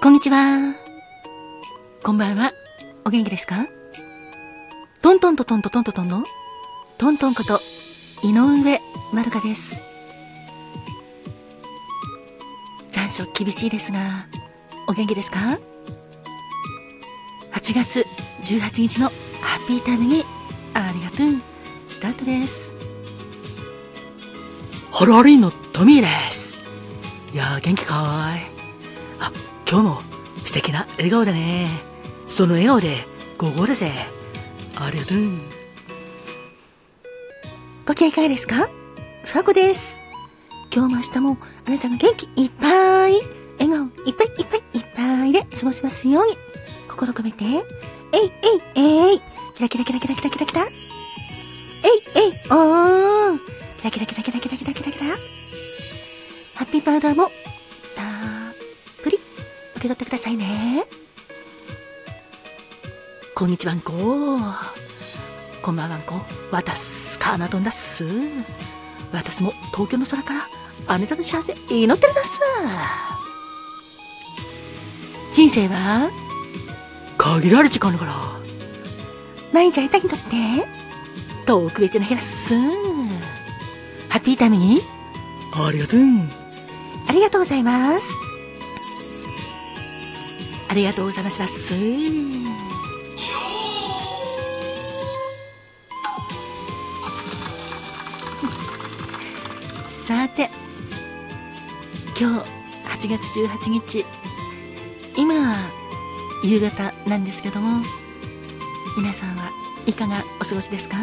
こんにちは。こんばんは。お元気ですか？トントンとトンとトンとトンのトントンこと井上まるかです。残暑厳しいですが、お元気ですか ?8 月18日のハッピータイムにありがとう。スタートです。ハロハリンのトミーです。いや、元気かーい。今日も素敵な笑顔だね。その笑顔で午後だぜ。ありがとう。ご機嫌いかがですか？ふわこです。今日も明日もあなたが元気いっぱい、笑顔いっぱいいっぱいいっぱいで過ごせますように、心込めて、えいえいえい、キラキラキラキラキラキラキラ、えいえいおー、キラキラキラキラキラキラキラキラ、ハッピーパウダーも、受け取ってくださいね。こんにちはんこ。こんばんはんこ。わたす、かなとんだっす。私も東京の空からあなたの幸せ祈ってるだっす。人生は限られる時間だから。毎日会いたいにとって特別な日だっす。ハッピータイムにありがとう。ありがとうございます。ありがとうございますだっす。さて、今日8月18日、今は、夕方なんですけども、皆さんはいかがお過ごしですか？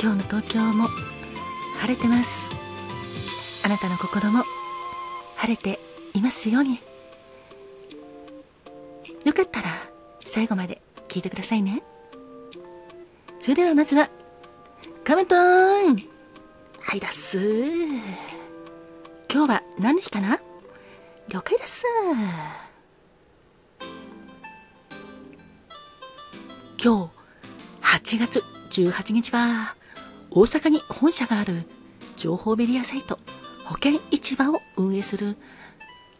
今日の東京も晴れてます。あなたの心も晴れていますように。最後まで聞いてくださいね。それではまずは、カメトーンはいだっす。今日は何の日かな?了解です。今日8月18日は大阪に本社がある情報メディアサイト保険市場を運営する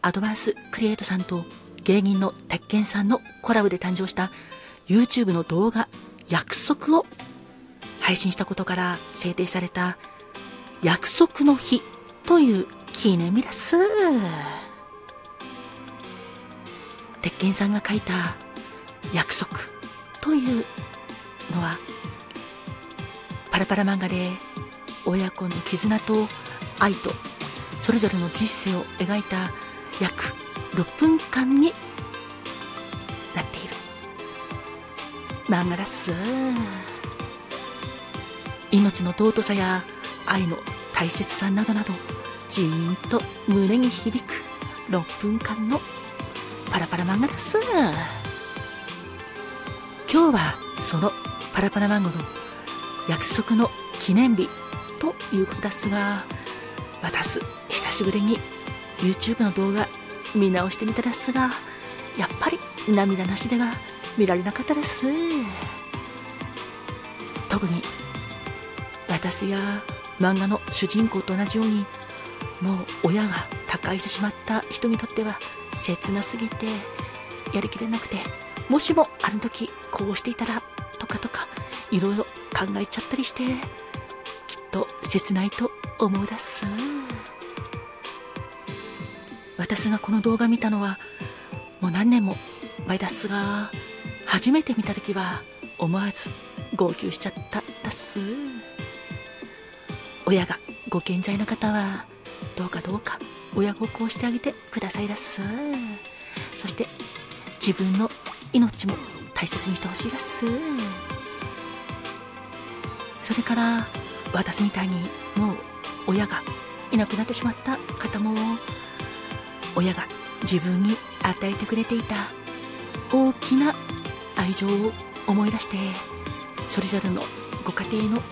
アドバンスクリエイトさんと芸人の鉄拳さんのコラボで誕生した YouTube の動画約束を配信したことから制定された約束の日という記念日です。鉄拳さんが書いた約束というのはパラパラ漫画で親子の絆と愛とそれぞれの人生を描いた約6分間になっている。漫画だっす。命の尊さや愛の大切さなどなどじーんと胸に響く6分間のパラパラ漫画です。今日はそのパラパラ漫画の約束の記念日ということですが私久しぶりに YouTube の動画見直してみたですがやっぱり涙なしでは見られなかったです。特に私や漫画の主人公と同じようにもう親が他界してしまった人にとっては切なすぎてやりきれなくてもしもあの時こうしていたらとかとかいろいろ考えちゃったりしてきっと切ないと思うだす。私がこの動画見たのはもう何年も前だっすが初めて見た時は思わず号泣しちゃっただす。親がご健在の方はどうかどうか親孝行してあげてくださいだす。そして自分の命も大切にしてほしいだす。それから私みたいにもう親がいなくなってしまった方も親が自分に与えてくれていた大きな愛情を思い出してそれぞれのご家庭のいや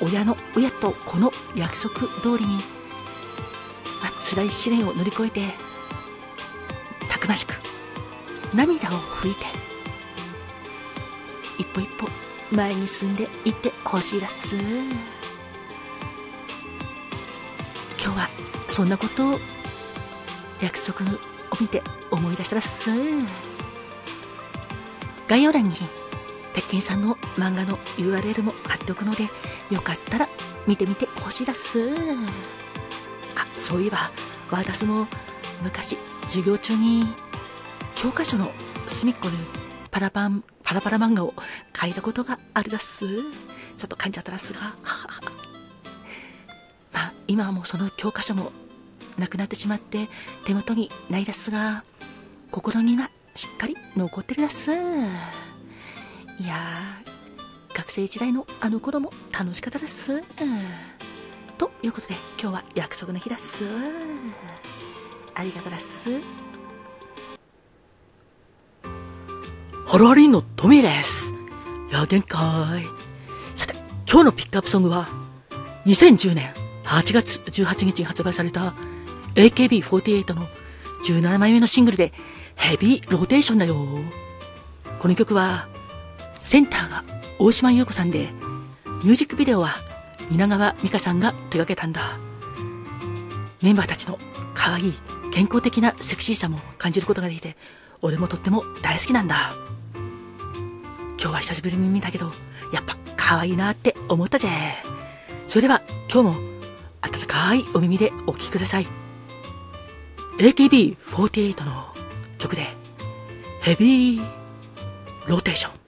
親の親と子の約束通りに、まあ、辛い試練を乗り越えてたくましく涙を拭いて一歩一歩前に進んでいってほしいです。今日はそんなことを約束を見て思い出したらっす。概要欄に鉄拳さんの漫画の URL も貼っておくので、よかったら見てみてほしいだす。あ、そういえば、私も昔授業中に教科書の隅っこにパラパン、パラパラ漫画を書いたことがあるだっす。ちょっと噛んじゃったらっすが。まあ、今はもうその教科書もなくなってしまって手元にないですが、心にはしっかり残ってるだす。いやー、学生時代のあの頃も楽しかったです。ということで、今日は約束の日だっす。ありがとうだっす。ハロハリンのトミーです。や限界。さて、今日のピックアップソングは、2010年8月18日に発売された AKB48 の17枚目のシングルでヘビーローテーションだよ。この曲は、センターが大島優子さんで、ミュージックビデオは蜷川美香さんが手掛けたんだ。メンバーたちの可愛い健康的なセクシーさも感じることができて、俺もとっても大好きなんだ。今日は久しぶりに見たけど、やっぱ可愛いなって思ったぜ。それでは今日も温かいお耳でお聴きください。AKB48 の曲でヘビーローテーション。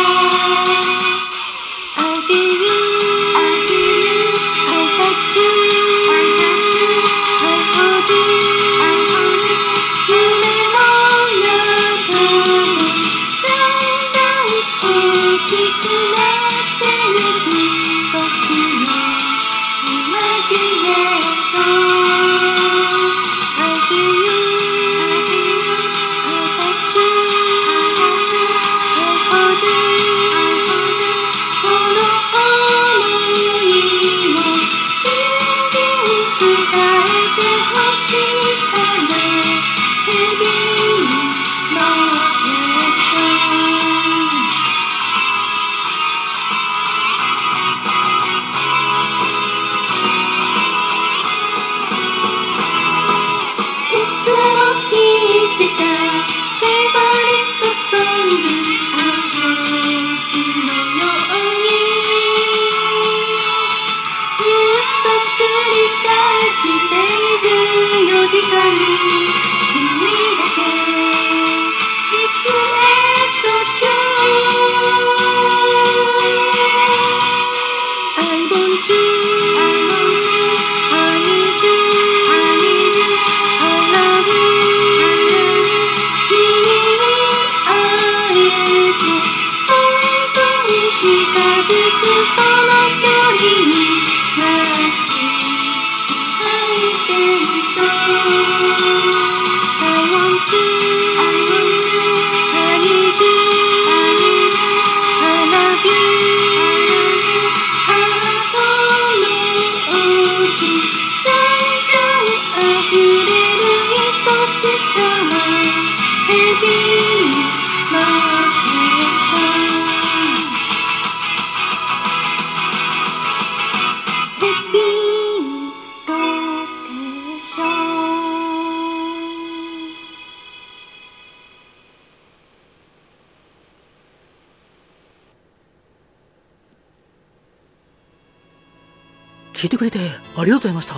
聞いてくれてありがとうございました。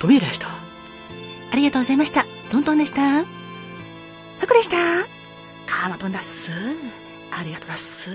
トミーでした。ありがとうございました。トントンでした。パクでした。カーマトンだっす。ありがとうだっす。